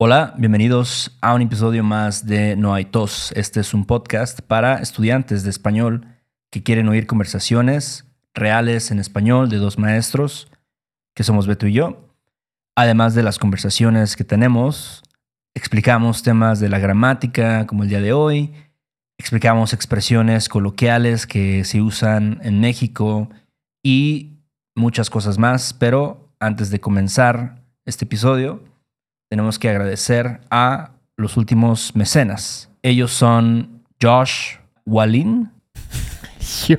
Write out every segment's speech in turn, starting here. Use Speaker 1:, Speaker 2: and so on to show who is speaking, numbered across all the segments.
Speaker 1: Hola, bienvenidos a un episodio más de No hay tos. Este es un podcast para estudiantes de español que quieren oír conversaciones reales en español de dos maestros, que somos Beto y yo. Además de las conversaciones que tenemos, explicamos temas de la gramática, como el día de hoy, explicamos expresiones coloquiales que se usan en México y muchas cosas más. Pero antes de comenzar este episodio, tenemos que agradecer a los últimos mecenas. Ellos son Josh Walin.
Speaker 2: Yo.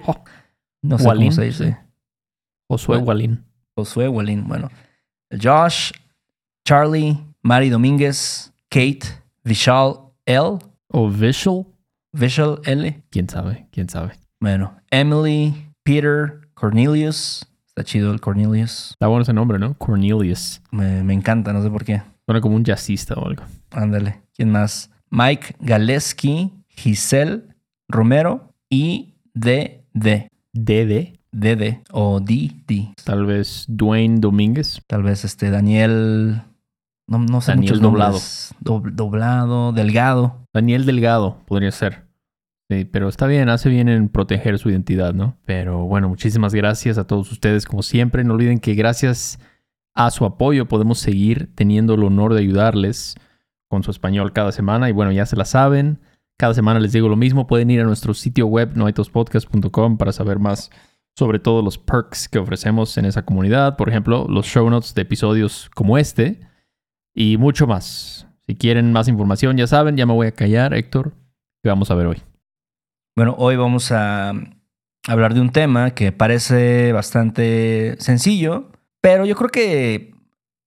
Speaker 1: No sé
Speaker 2: Walin,
Speaker 1: cómo se dice.
Speaker 2: Josué. Walin.
Speaker 1: Josué Walin. Bueno, Josh, Charlie, Mari Domínguez, Kate, Vishal L,
Speaker 2: O Visual.
Speaker 1: Vishal L.
Speaker 2: ¿Quién sabe? ¿Quién sabe?
Speaker 1: Bueno, Emily, Peter, Cornelius. Está chido el Cornelius.
Speaker 2: Está bueno ese nombre, ¿no? Cornelius.
Speaker 1: Me, me encanta, no sé por qué.
Speaker 2: Suena como un jazzista o algo.
Speaker 1: Ándale. ¿Quién más? Mike Galeski, Giselle Romero y DD.
Speaker 2: DD.
Speaker 1: DD o DD.
Speaker 2: Tal vez Dwayne Domínguez.
Speaker 1: Tal vez este Daniel. No, no sé
Speaker 2: Daniel
Speaker 1: muchos nombres. Dob- doblado, delgado.
Speaker 2: Daniel Delgado podría ser. Sí, pero está bien, hace bien en proteger su identidad, ¿no? Pero bueno, muchísimas gracias a todos ustedes como siempre. No olviden que gracias a su apoyo podemos seguir teniendo el honor de ayudarles con su español cada semana. Y bueno, ya se la saben. Cada semana les digo lo mismo. Pueden ir a nuestro sitio web noaitospodcast.com para saber más sobre todos los perks que ofrecemos en esa comunidad. Por ejemplo, los show notes de episodios como este y mucho más. Si quieren más información, ya saben, ya me voy a callar, Héctor. ¿Qué vamos a ver hoy?
Speaker 1: Bueno, hoy vamos a hablar de un tema que parece bastante sencillo, pero yo creo que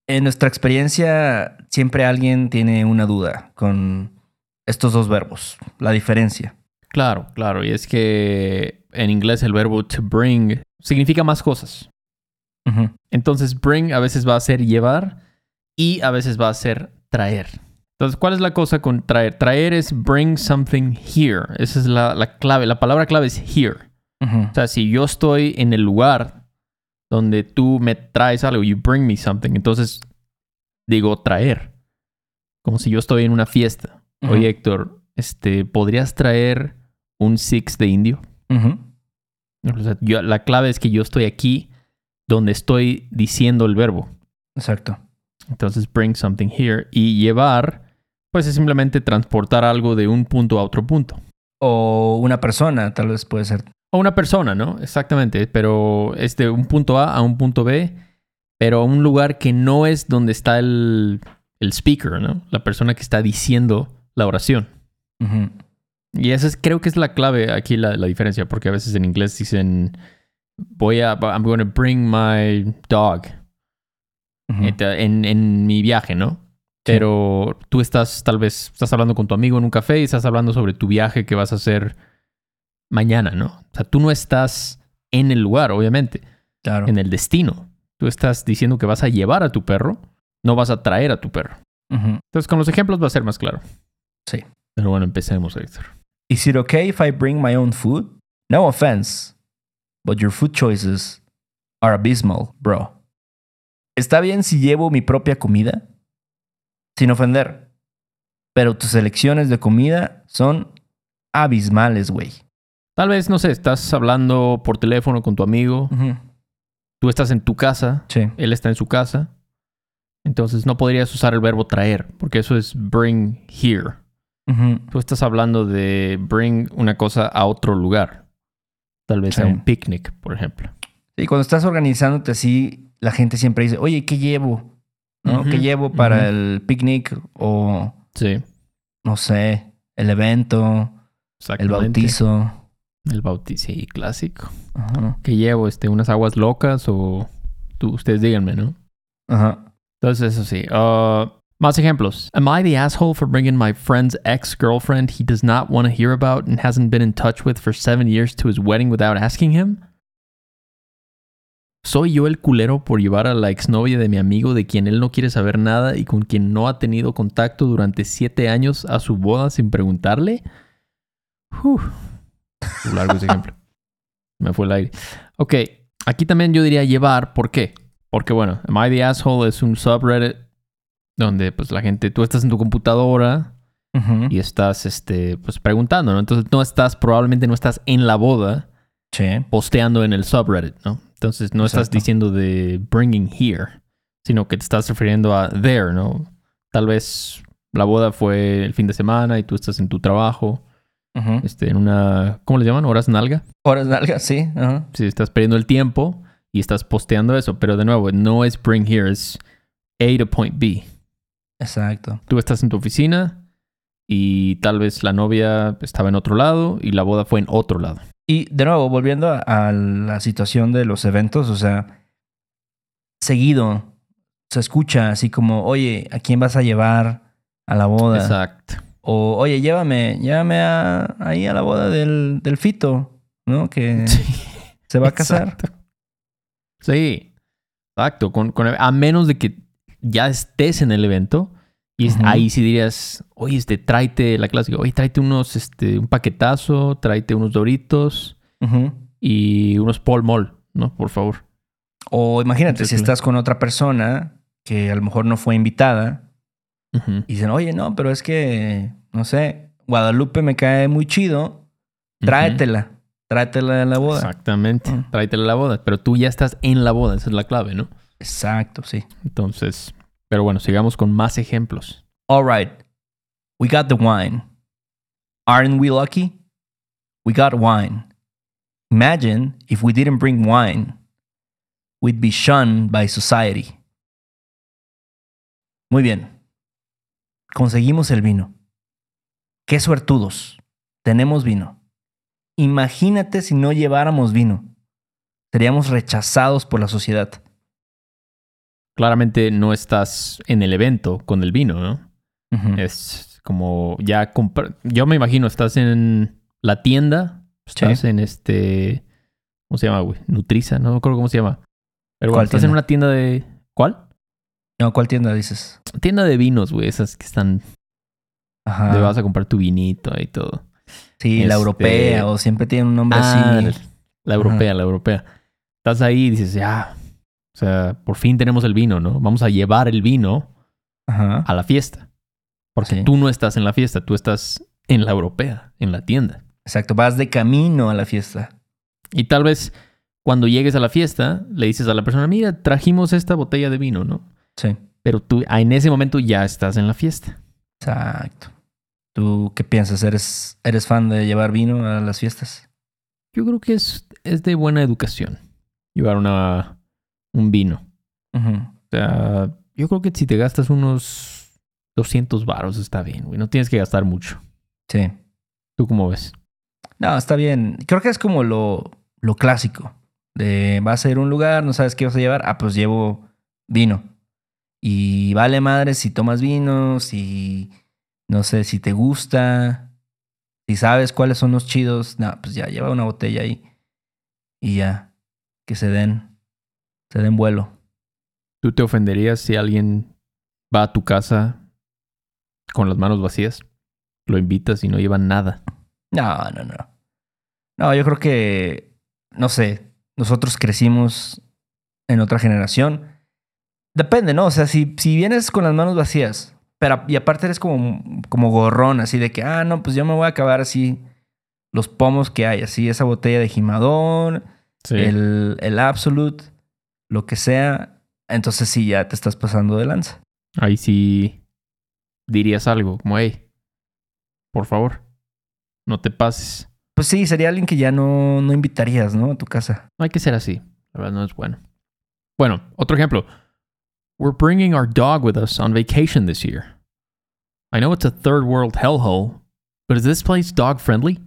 Speaker 1: en nuestra experiencia siempre alguien tiene una duda con estos dos verbos, la diferencia.
Speaker 2: Claro, claro. Y es que en inglés el verbo to bring significa más cosas. Entonces, bring a veces va a ser llevar y a veces va a ser traer. Entonces, ¿cuál es la cosa con traer? Traer es bring something here. Esa es la, la clave. La palabra clave es here. O sea, si yo estoy en el lugar donde tú me traes algo, you bring me something, entonces digo traer. Como si yo estoy en una fiesta.
Speaker 1: Ujú.
Speaker 2: Oye, Héctor, este, ¿podrías traer un six de indio?
Speaker 1: Ujú.
Speaker 2: O sea, yo- la clave es que yo estoy aquí donde estoy diciendo el verbo.
Speaker 1: Exacto.
Speaker 2: Entonces, bring something here. Y llevar, pues es simplemente transportar algo de un punto a otro punto.
Speaker 1: O una persona, tal vez puede ser.
Speaker 2: O una persona, ¿no? Exactamente. Pero es de un punto A a un punto B, pero a un lugar que no es donde está el, el speaker, ¿no? La persona que está diciendo la oración. Y esa es, creo que es la clave aquí, la, la diferencia, porque a veces en inglés dicen, voy a, I'm going to bring my dog
Speaker 1: Ujú.
Speaker 2: Ent- en, en mi viaje, ¿no? Pero tú estás, tal vez, estás hablando con tu amigo en un café y estás hablando sobre tu viaje que vas a hacer mañana, ¿no? O sea, tú no estás en el lugar, obviamente,
Speaker 1: Claro.
Speaker 2: en el destino. Tú estás diciendo que vas a llevar a tu perro, no vas a traer a tu perro. Entonces, con los ejemplos va a ser más claro.
Speaker 1: Sí.
Speaker 2: Pero bueno, empecemos, Héctor.
Speaker 1: Is it okay if I bring my own food? No offense, but your food choices are abysmal, bro. ¿Está bien si llevo mi propia comida? Sin ofender. Pero tus elecciones de comida son abismales, güey.
Speaker 2: Tal vez, no sé, estás hablando por teléfono con tu amigo, tú estás en tu casa,
Speaker 1: Sí.
Speaker 2: él está en su casa, Entonces no podrías usar el verbo traer, porque eso es bring here. Tú estás hablando de bring una cosa a otro lugar. Tal vez a un picnic, por ejemplo.
Speaker 1: Y cuando estás organizándote así, la gente siempre dice, oye, ¿qué llevo? ¿Qué llevo para el picnic? O,
Speaker 2: Sí,
Speaker 1: no sé, el evento, el bautizo.
Speaker 2: El bautizo, sí, clásico.
Speaker 1: Ajá.
Speaker 2: ¿Qué llevo? Este, ¿Unas aguas locas o tú, ustedes díganme, ¿no?
Speaker 1: Ajá.
Speaker 2: Entonces, eso sí. Ah, más ejemplos. Am I the asshole for bringing my friend's ex-girlfriend he does not want to hear about and hasn't been in touch with for seven years to his wedding without asking him? ¿Soy yo el culero por llevar a la exnovia de mi amigo de quien él no quiere saber nada y con quien no ha tenido contacto durante siete años a su boda sin preguntarle? Uf. Largo ese ejemplo. Me fue el aire. Ok, aquí también yo diría llevar. ¿Por qué? Porque bueno, Am I the Asshole es un subreddit donde pues la gente, tú estás en tu computadora y estás este, pues preguntando, ¿no? Entonces no estás, probablemente no estás en la boda
Speaker 1: Sí.
Speaker 2: posteando en el subreddit, ¿no? Entonces no estás diciendo de bringing here, sino que te estás refiriendo a there, ¿no? Tal vez la boda fue el fin de semana y tú estás en tu trabajo, Este, en una, ¿cómo le llaman? Horas nalga.
Speaker 1: Horas largas, sí.
Speaker 2: Si estás perdiendo el tiempo y estás posteando eso, pero de nuevo, no es bring here, es A to point B.
Speaker 1: Exacto.
Speaker 2: Tú estás en tu oficina y tal vez la novia estaba en otro lado y la boda fue en otro lado.
Speaker 1: Y de nuevo, volviendo a, a la situación de los eventos, o sea, seguido se escucha así como, oye, ¿a quién vas a llevar a la boda?
Speaker 2: Exacto.
Speaker 1: O, oye, llévame, llévame a- ahí a la boda del, del Fito, ¿no? Que se va a casar.
Speaker 2: Exacto. Sí, exacto. Con, con- a menos de que ya estés en el evento y ahí sí dirías, oye, este, tráete la clásica, oye, tráete unos, este, un paquetazo, tráete unos doritos y unos Paul Mall, ¿no? Por favor.
Speaker 1: O imagínate, si estás con otra persona que a lo mejor no fue invitada Y dicen, oye, no, pero es que, no sé, Guadalupe me cae muy chido, tráetela, tráetela a la boda.
Speaker 2: Exactamente.
Speaker 1: Mm.
Speaker 2: Tráetela a la boda. Pero tú ya estás en la boda, esa es la clave, ¿no?
Speaker 1: Exacto, sí.
Speaker 2: Entonces, pero bueno, sigamos con más ejemplos.
Speaker 1: All right. We got the wine. Aren't we lucky? We got wine. Imagine if we didn't bring wine. We'd be shunned by society. Muy bien. Conseguimos el vino. Qué suertudos. Tenemos vino. Imagínate si no lleváramos vino. Seríamos rechazados por la sociedad.
Speaker 2: Claramente no estás en el evento con el vino, ¿no? Es como ya comprar. Yo me imagino, estás en la tienda, estás
Speaker 1: Sí.
Speaker 2: en este. ¿Cómo se llama, güey? Nutriza, no me acuerdo cómo se llama. Pero bueno,
Speaker 1: ¿Cuál
Speaker 2: estás
Speaker 1: tienda?
Speaker 2: en una tienda de. ¿Cuál?
Speaker 1: No, ¿cuál tienda dices?
Speaker 2: Tienda de vinos, güey. Esas que están.
Speaker 1: Ajá.
Speaker 2: Vas a comprar tu vinito y todo.
Speaker 1: Sí, la
Speaker 2: Este-
Speaker 1: europea o siempre tiene un nombre
Speaker 2: Ah,
Speaker 1: así.
Speaker 2: La europea, la europea. Estás ahí y dices, ya. O sea, por fin tenemos el vino, ¿no? Vamos a llevar el vino
Speaker 1: Ajá.
Speaker 2: a la fiesta. Porque
Speaker 1: Sí.
Speaker 2: tú no estás en la fiesta, tú estás en la europea, en la tienda.
Speaker 1: Exacto, vas de camino a la fiesta.
Speaker 2: Y tal vez cuando llegues a la fiesta, le dices a la persona, mira, trajimos esta botella de vino, ¿no?
Speaker 1: Sí.
Speaker 2: Pero tú en ese momento ya estás en la fiesta.
Speaker 1: Exacto. ¿Tú qué piensas? ¿Eres, eres fan de llevar vino a las fiestas?
Speaker 2: Yo creo que es, es de buena educación llevar una, un vino. O sea, yo creo que si te gastas unos 200 varos está bien, güey. No tienes que gastar mucho.
Speaker 1: Sí.
Speaker 2: ¿Tú cómo ves?
Speaker 1: No, está bien. Creo que es como lo, lo clásico. De vas a ir a un lugar, no sabes qué vas a llevar. Ah, pues llevo vino. Y vale madre si tomas vino, si no sé, si te gusta, si sabes cuáles son los chidos. No, pues ya lleva una botella ahí. Y ya. Que se den. Se den vuelo.
Speaker 2: ¿Tú te ofenderías si alguien va a tu casa con las manos vacías? Lo invitas y no llevan nada.
Speaker 1: No, no, no. No, yo creo que, no sé, nosotros crecimos en otra generación. Depende, ¿no? O sea, si, si vienes con las manos vacías, pero y aparte eres como, como gorrón, así de que, ah, no, pues yo me voy a acabar así los pomos que hay, así esa botella de
Speaker 2: Sí.
Speaker 1: el, el Absolute, lo que sea. entonces sí ya te estás pasando de lanza.
Speaker 2: Ahí sí dirías algo como, hey, por favor, no te pases.
Speaker 1: Pues sí, sería alguien que ya no, no invitarías, ¿no? A tu casa.
Speaker 2: No hay que ser así. La verdad no es bueno. Bueno, otro ejemplo. We're bringing our dog with us on vacation this year. I know it's a third world hellhole, but is this place dog friendly?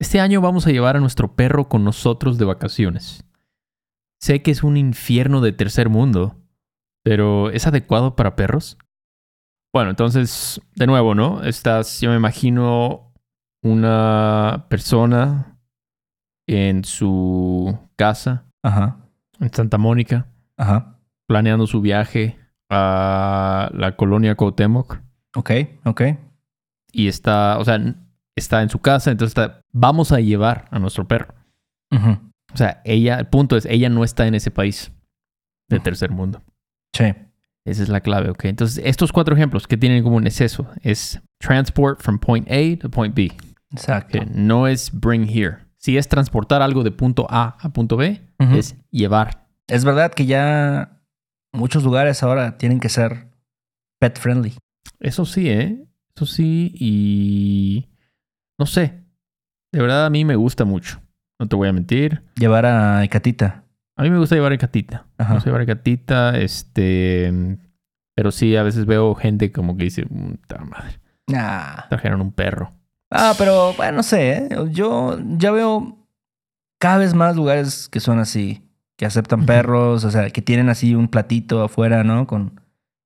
Speaker 2: Este año vamos a llevar a nuestro perro con nosotros de vacaciones. Sé que es un infierno de tercer mundo, pero ¿es adecuado para perros? Bueno, entonces, de nuevo, ¿no? Estás, yo me imagino una persona en su casa,
Speaker 1: Ajá.
Speaker 2: en Santa Mónica,
Speaker 1: Ajá.
Speaker 2: Planeando su viaje a la colonia Cuauhtémoc
Speaker 1: Ok, ok.
Speaker 2: y está, o sea, está en su casa, entonces está, vamos a llevar a nuestro perro. O sea, ella, el punto es, ella no está en ese país de tercer mundo.
Speaker 1: Sí.
Speaker 2: Esa es la clave, ¿ok? Entonces, estos cuatro ejemplos que tienen como un exceso es transport from point A to point B.
Speaker 1: Exacto.
Speaker 2: no es bring here. Si es transportar algo de punto A a punto B, es llevar.
Speaker 1: Es verdad que ya muchos lugares ahora tienen que ser pet friendly.
Speaker 2: Eso sí, ¿eh? Eso sí, y no sé. De verdad a mí me gusta mucho. No te voy a mentir.
Speaker 1: Llevar a Ecatita.
Speaker 2: A mí me gusta llevar a catita. Me
Speaker 1: Ajá.
Speaker 2: gusta llevar a catita, este... Pero sí, a veces veo gente como que dice, puta madre,
Speaker 1: Ah.
Speaker 2: trajeron un perro.
Speaker 1: Ah, pero bueno, no sé, ¿eh? Yo ya veo cada vez más lugares que son así, que aceptan perros, o sea, que tienen así un platito afuera, ¿no? Con,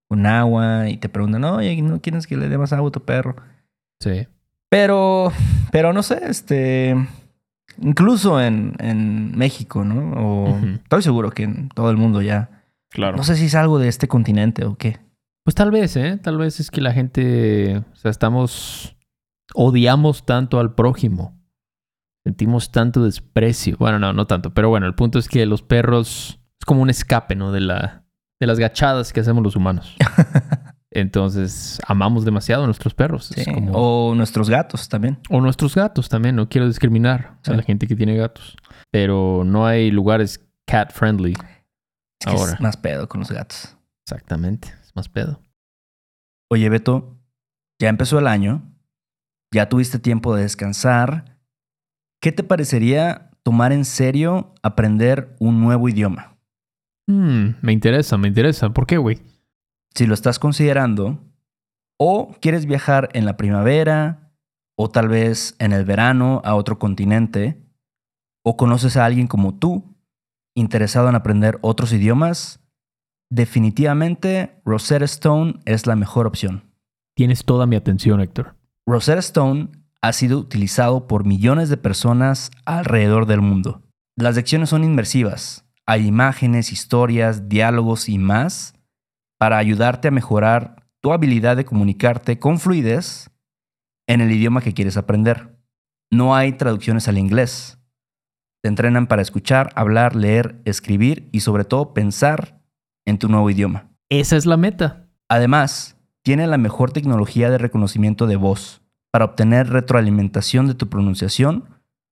Speaker 1: con agua y te preguntan, oye, ¿no quieres que le dé más agua a tu perro?
Speaker 2: Sí.
Speaker 1: Pero, pero no sé, este, incluso en, en México, ¿no? O estoy seguro que en todo el mundo ya.
Speaker 2: Claro.
Speaker 1: No sé si es algo de este continente o qué.
Speaker 2: Pues tal vez, ¿eh? Tal vez es que la gente, o sea, estamos, odiamos tanto al prójimo. Sentimos tanto desprecio. Bueno, no, no tanto. Pero bueno, el punto es que los perros es como un escape, ¿no? De, la, de las gachadas que hacemos los humanos. Entonces, amamos demasiado a nuestros perros. Es
Speaker 1: Sí,
Speaker 2: como-
Speaker 1: O nuestros gatos también.
Speaker 2: o nuestros gatos también. No quiero discriminar
Speaker 1: Sí.
Speaker 2: a la gente que tiene gatos. Pero no hay lugares cat friendly.
Speaker 1: Es que
Speaker 2: Ahora.
Speaker 1: es más pedo con los gatos.
Speaker 2: Exactamente. Es más pedo.
Speaker 1: Oye, Beto, ya empezó el año, ya tuviste tiempo de descansar. ¿Qué te parecería tomar en serio aprender un nuevo idioma?
Speaker 2: Hmm, me interesa, me interesa. ¿Por qué, güey?
Speaker 1: Si lo estás considerando, o quieres viajar en la primavera, o tal vez en el verano a otro continente, o conoces a alguien como tú, interesado en aprender otros idiomas, definitivamente Rosetta Stone es la mejor opción.
Speaker 2: Tienes toda mi atención, Héctor.
Speaker 1: Rosetta Stone ha sido utilizado por millones de personas alrededor del mundo. Las lecciones son inmersivas. Hay imágenes, historias, diálogos y más para ayudarte a mejorar tu habilidad de comunicarte con fluidez en el idioma que quieres aprender. No hay traducciones al inglés. Te entrenan para escuchar, hablar, leer, escribir y sobre todo pensar en tu nuevo idioma.
Speaker 2: Esa es la meta.
Speaker 1: Además, tiene la mejor tecnología de reconocimiento de voz para obtener retroalimentación de tu pronunciación,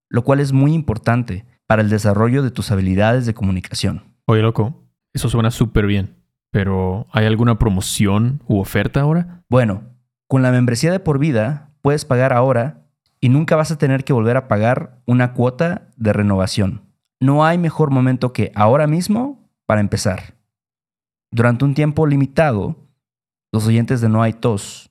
Speaker 1: lo cual es muy importante para el desarrollo de tus habilidades de comunicación.
Speaker 2: Oye, loco, eso suena súper bien. Pero, ¿hay alguna promoción u oferta ahora?
Speaker 1: Bueno, con la membresía de por vida puedes pagar ahora y nunca vas a tener que volver a pagar una cuota de renovación. No hay mejor momento que ahora mismo para empezar. Durante un tiempo limitado, los oyentes de No hay tos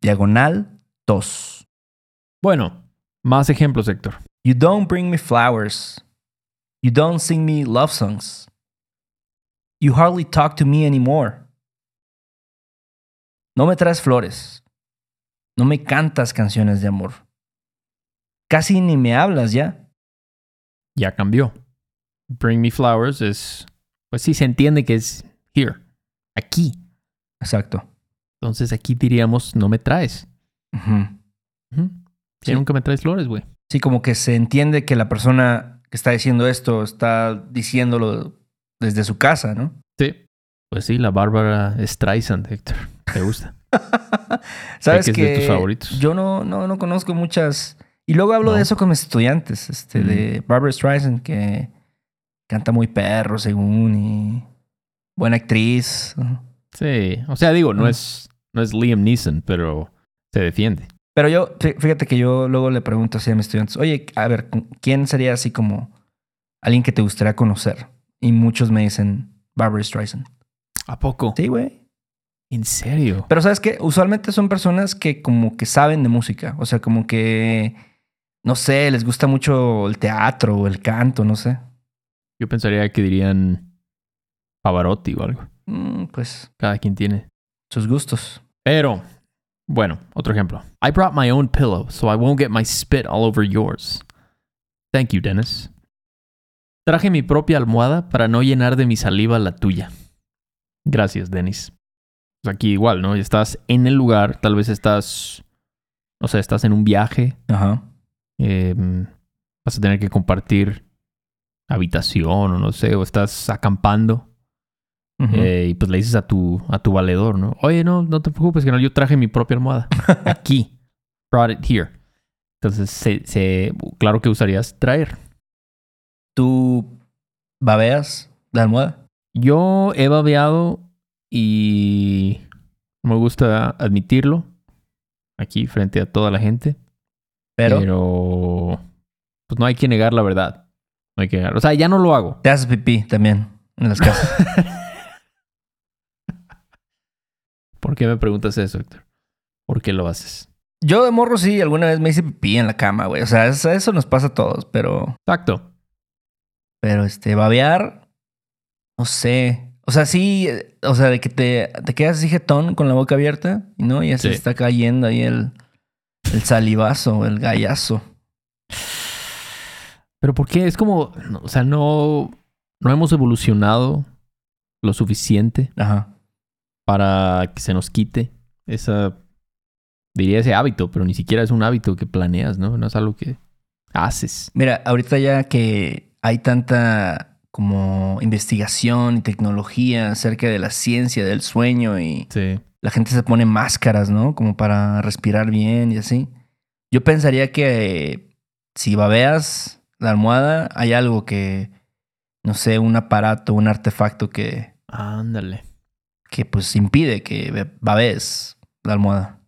Speaker 1: diagonal TOS.
Speaker 2: Bueno, más ejemplos, Héctor.
Speaker 1: You don't bring me flowers. You don't sing me love songs. You hardly talk to me anymore. No me traes flores. No me cantas canciones de amor. Casi ni me hablas ya.
Speaker 2: Ya cambió. Bring me flowers es. Pues sí, se entiende que es here. Aquí.
Speaker 1: Exacto.
Speaker 2: Entonces aquí diríamos, no me traes. Sí,
Speaker 1: Sí.
Speaker 2: nunca me traes flores, güey.
Speaker 1: Sí, como que se entiende que la persona que está diciendo esto está diciéndolo desde su casa, ¿no?
Speaker 2: Sí. Pues sí, la Bárbara Streisand, Héctor. ¿Te gusta?
Speaker 1: Sabes
Speaker 2: que
Speaker 1: que,
Speaker 2: es de tus favoritos.
Speaker 1: yo no, no, no conozco muchas. Y luego hablo
Speaker 2: No.
Speaker 1: de eso con mis estudiantes, este,
Speaker 2: Mm.
Speaker 1: de Barbara Streisand, que canta muy perro, según, y buena actriz.
Speaker 2: Sí. O sea, digo, no
Speaker 1: Mm.
Speaker 2: es, no es Liam Neeson, pero se defiende.
Speaker 1: Pero yo, fí- fíjate que yo luego le pregunto así a mis estudiantes, oye, a ver, ¿quién sería así como alguien que te gustaría conocer? Y muchos me dicen Barbara Streisand.
Speaker 2: ¿A poco?
Speaker 1: Sí, güey.
Speaker 2: ¿En serio?
Speaker 1: Pero sabes que usualmente son personas que como que saben de música. O sea, como que, no sé, les gusta mucho el teatro o el canto, no sé.
Speaker 2: Yo pensaría que dirían Pavarotti o algo.
Speaker 1: Mm, pues
Speaker 2: Cada quien tiene.
Speaker 1: sus gustos.
Speaker 2: Pero, bueno, otro ejemplo. I brought my own pillow, so I won't get my spit all over yours. Thank you, Dennis. Traje mi propia almohada para no llenar de mi saliva la tuya. Gracias, Dennis. Pues Aquí igual, ¿no? Estás en el lugar, tal vez estás, no sé, estás en un viaje,
Speaker 1: Ajá.
Speaker 2: eh, vas a tener que compartir habitación o no sé, o estás acampando. Eh, y pues le dices a tu, a tu valedor, ¿no? Oye, no, no te preocupes, que no, yo traje mi propia almohada. Aquí. Brought it here. Entonces, se, se- claro que usarías traer.
Speaker 1: ¿Tú babeas la almohada?
Speaker 2: Yo he babeado y me gusta admitirlo aquí frente a toda la gente.
Speaker 1: Pero,
Speaker 2: Pero, pues no hay que negar la verdad. No hay que negar. O sea, ya no lo hago.
Speaker 1: te haces pipí también en las casas.
Speaker 2: ¿Por qué me preguntas eso, Héctor? ¿Por qué lo haces?
Speaker 1: Yo de morro sí, alguna vez me hice pipí en la cama, güey. O sea, eso, eso nos pasa a todos, pero...
Speaker 2: Exacto.
Speaker 1: Pero este, babear, no sé. O sea, sí, o sea, de que te, te quedas así jetón con la boca abierta, ¿no? Y así
Speaker 2: Sí.
Speaker 1: está cayendo ahí el, el salivazo, el gallazo.
Speaker 2: Pero ¿por qué? Es como, o sea, no, no hemos evolucionado lo suficiente
Speaker 1: Ajá.
Speaker 2: Para que se nos quite esa, diría ese hábito, pero ni siquiera es un hábito que planeas, ¿no? No es algo que haces.
Speaker 1: Mira, ahorita ya que hay tanta como investigación y tecnología acerca de la ciencia del sueño y
Speaker 2: Sí.
Speaker 1: la gente se pone máscaras, ¿no? Como para respirar bien y así. Yo pensaría que eh, si babeas la almohada, hay algo que, no sé, un aparato, un artefacto que,
Speaker 2: Ándale.
Speaker 1: Que pues impide que be- babees la almohada.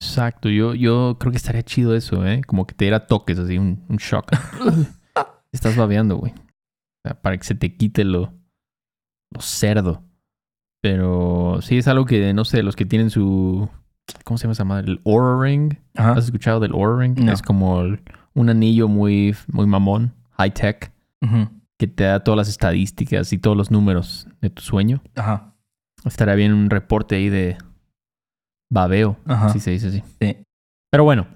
Speaker 2: Exacto. Yo, yo creo que estaría chido eso, ¿eh? Como que te diera toques así, un, un shock. Estás babeando, güey. O sea, para que se te quite lo, lo cerdo. Pero sí es algo que, no sé, los que tienen su... ¿Cómo se llama esa madre? El Aura Ring.
Speaker 1: Ajá.
Speaker 2: ¿Has escuchado del Aura Ring?
Speaker 1: No.
Speaker 2: Es como el- un anillo muy, muy mamón, high tech, que te da todas las estadísticas y todos los números de tu sueño.
Speaker 1: Ajá.
Speaker 2: Estaría bien un reporte ahí de babeo,
Speaker 1: Ajá.
Speaker 2: si se dice así.
Speaker 1: Sí.
Speaker 2: Pero bueno,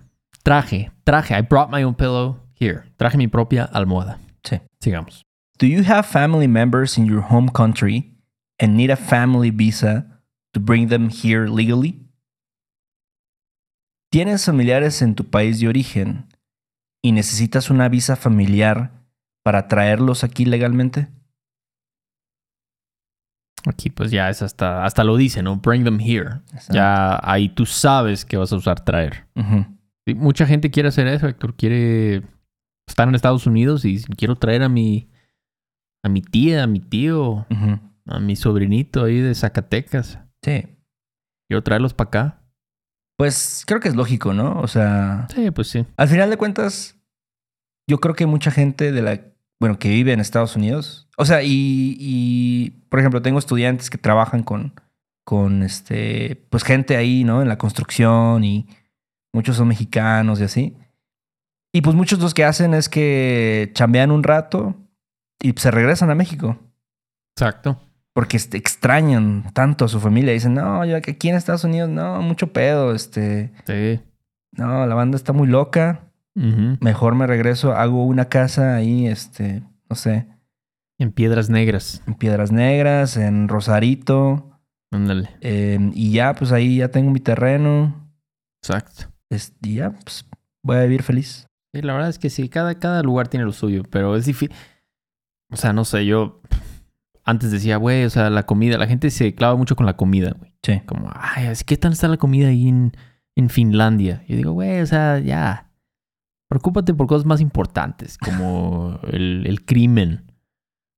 Speaker 2: traje, traje. I brought my own pillow here. Traje mi propia almohada.
Speaker 1: Sí.
Speaker 2: Sigamos.
Speaker 1: Do you have family members in your home country and need a family visa to bring them here legally? ¿Tienes familiares en tu país de origen y necesitas una visa familiar para traerlos aquí legalmente?
Speaker 2: Aquí pues ya es hasta, hasta lo dice, ¿no? Bring them here. Ya ahí tú sabes que vas a usar traer. Mucha gente quiere hacer eso, Héctor. Quiere estar en Estados Unidos y quiero traer a mi, a mi tía, a mi tío, a mi sobrinito ahí de Zacatecas.
Speaker 1: Sí.
Speaker 2: Quiero traerlos para acá.
Speaker 1: Pues creo que es lógico, ¿no? O sea,
Speaker 2: Sí, pues sí.
Speaker 1: al final de cuentas, yo creo que mucha gente de la, bueno, que vive en Estados Unidos, o sea, y, y, por ejemplo, tengo estudiantes que trabajan con, con, este, pues gente ahí, ¿no? En la construcción y muchos son mexicanos y así. Y pues muchos los que hacen es que chambean un rato y se regresan a México
Speaker 2: Exacto.
Speaker 1: porque este, extrañan tanto a su familia. Dicen, no, yo aquí en Estados Unidos, no, mucho pedo, este,
Speaker 2: Sí.
Speaker 1: no, la banda está muy loca Mejor me regreso, hago una casa ahí, este, no sé,
Speaker 2: En Piedras Negras.
Speaker 1: En Piedras Negras, en Rosarito.
Speaker 2: Ándale.
Speaker 1: eh, y ya, pues ahí ya tengo mi terreno.
Speaker 2: Exacto.
Speaker 1: es- y ya, pues voy a vivir feliz.
Speaker 2: Sí, la verdad es que sí, cada, cada lugar tiene lo suyo, pero es difícil. O sea, no sé, yo antes decía, güey, o sea, la comida, la gente se clava mucho con la comida, güey.
Speaker 1: Sí.
Speaker 2: Como, ay, ¿qué tal está la comida ahí en, en Finlandia? Yo digo, güey, o sea, ya. Preocúpate por cosas más importantes, como el, el crimen,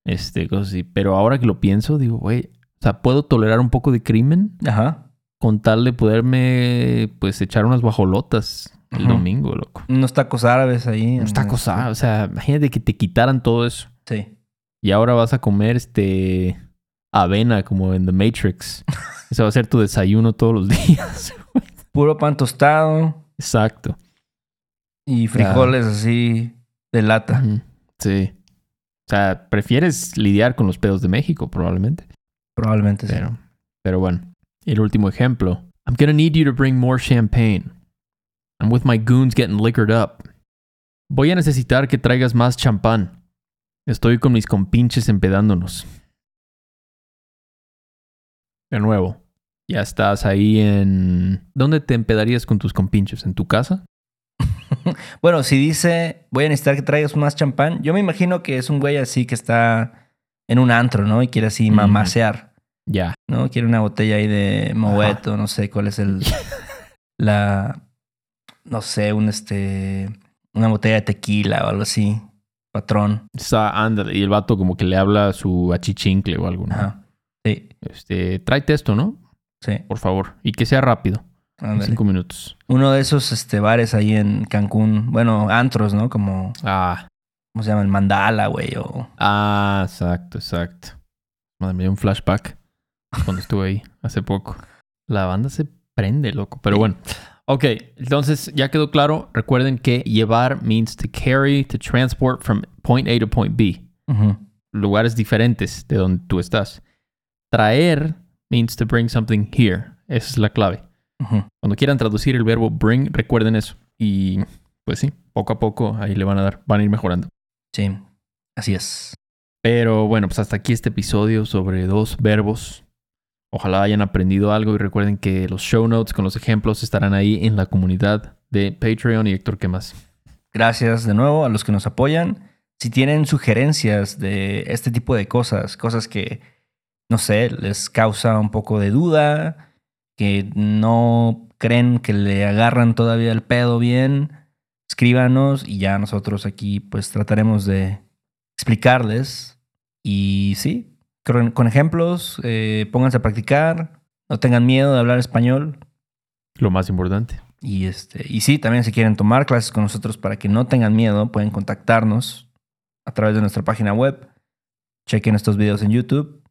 Speaker 2: este, cosas así. Pero ahora que lo pienso, digo, güey, o sea, puedo tolerar un poco de crimen
Speaker 1: Ajá.
Speaker 2: con tal de poderme, pues, echar unas guajolotas el domingo, loco.
Speaker 1: Unos tacos árabes ahí.
Speaker 2: Unos tacos, ah, o sea, imagínate que te quitaran todo eso.
Speaker 1: Sí.
Speaker 2: Y ahora vas a comer este avena como en The Matrix. Ese va a ser tu desayuno todos los días.
Speaker 1: Puro pan tostado
Speaker 2: Exacto.
Speaker 1: Y frijoles así de lata.
Speaker 2: Sí. O sea, prefieres lidiar con los pedos de México, probablemente.
Speaker 1: Probablemente sí.
Speaker 2: Pero, bueno. El último ejemplo. I'm gonna need you to bring more champagne. I'm with my goons getting liquored up. Voy a necesitar que traigas más champán. Estoy con mis compinches empedándonos. De nuevo. Ya estás ahí en... ¿Dónde te empedarías con tus compinches? ¿En tu casa?
Speaker 1: Bueno, si dice, voy a necesitar que traigas más champán, yo me imagino que es un güey así que está en un antro, ¿no? Y quiere así mamasear,
Speaker 2: Ya.
Speaker 1: ¿no? Quiere una botella ahí de Moet o no sé cuál es el... la... No sé, un este... Una botella de tequila o algo así. Patrón.
Speaker 2: Está, ándale. Y el vato como que le habla a su achichincle o algo, ¿no?
Speaker 1: Ajá. Sí,
Speaker 2: Este, tráete esto, ¿no?
Speaker 1: sí.
Speaker 2: Por favor. Y que sea rápido. Cinco minutos.
Speaker 1: Uno de esos este, bares ahí en Cancún. Bueno, antros, ¿no? Como...
Speaker 2: Ah,
Speaker 1: ¿Cómo se llama? El Mandala, güey. O...
Speaker 2: Ah, exacto, exacto. Madre mía, un flashback cuando estuve ahí hace poco. La banda se prende, loco. Pero bueno. Ok, entonces ya quedó claro. Recuerden que llevar means to carry, to transport from point A to point B. Lugares diferentes de donde tú estás. Traer means to bring something here. Esa es la clave. Cuando quieran traducir el verbo bring, recuerden eso. Y pues sí, poco a poco ahí le van a dar, van a ir mejorando.
Speaker 1: Sí, así es.
Speaker 2: Pero bueno, pues hasta aquí este episodio sobre dos verbos. Ojalá hayan aprendido algo y recuerden que los show notes con los ejemplos estarán ahí en la comunidad de Patreon y Héctor, ¿qué más?
Speaker 1: Gracias de nuevo a los que nos apoyan. Si tienen sugerencias de este tipo de cosas, cosas que, no sé, les causa un poco de duda, que no creen que le agarran todavía el pedo bien, escríbanos y ya nosotros aquí pues trataremos de explicarles. Y sí, con, ejemplos, eh, pónganse a practicar, no tengan miedo de hablar español.
Speaker 2: Lo más importante.
Speaker 1: Y, este, y sí, también si quieren tomar clases con nosotros para que no tengan miedo, pueden contactarnos a través de nuestra página web. Chequen estos videos en YouTube.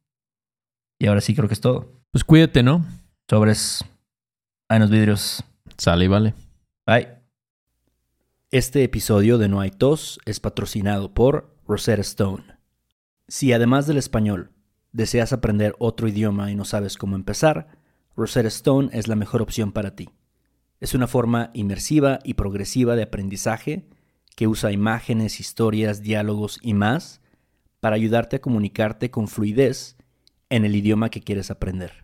Speaker 1: Y ahora sí creo que es todo.
Speaker 2: Pues cuídate, ¿no?
Speaker 1: Sobres. Hay unos vidrios.
Speaker 2: Sale y vale.
Speaker 1: Bye. Este episodio de No hay tos es patrocinado por Rosetta Stone. Si además del español deseas aprender otro idioma y no sabes cómo empezar, Rosetta Stone es la mejor opción para ti. Es una forma inmersiva y progresiva de aprendizaje que usa imágenes, historias, diálogos y más para ayudarte a comunicarte con fluidez en el idioma que quieres aprender.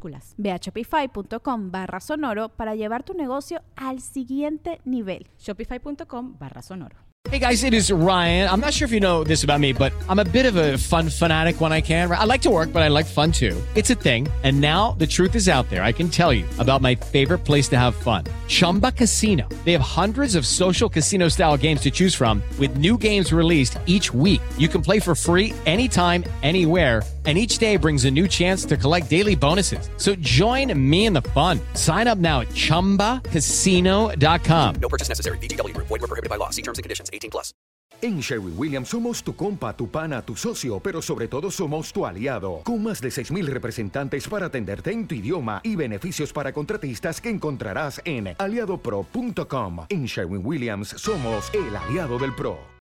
Speaker 3: minúsculas.
Speaker 4: Ve a shopify.com barra sonoro para llevar tu negocio al siguiente nivel.
Speaker 3: Shopify.com barra sonoro.
Speaker 5: Hey guys, it is Ryan. I'm not sure if you know this about me, but I'm a bit of a fun fanatic when I can. I like to work, but I like fun too. It's a thing. And now the truth is out there. I can tell you about my favorite place to have fun Chumba Casino. They have hundreds of social casino style games to choose from, with new games released each week. You can play for free anytime, anywhere and each day brings a new chance to collect daily bonuses. So join me in the fun. Sign up now at ChumbaCasino.com.
Speaker 6: No purchase necessary. BGW. Void were prohibited by law. See terms and conditions. 18 plus.
Speaker 7: En Sherwin Williams somos tu compa, tu pana, tu socio, pero sobre todo somos tu aliado. Con más de 6.000 representantes para atenderte en tu idioma y beneficios para contratistas que encontrarás en aliadopro.com. En Sherwin Williams somos el aliado del PRO.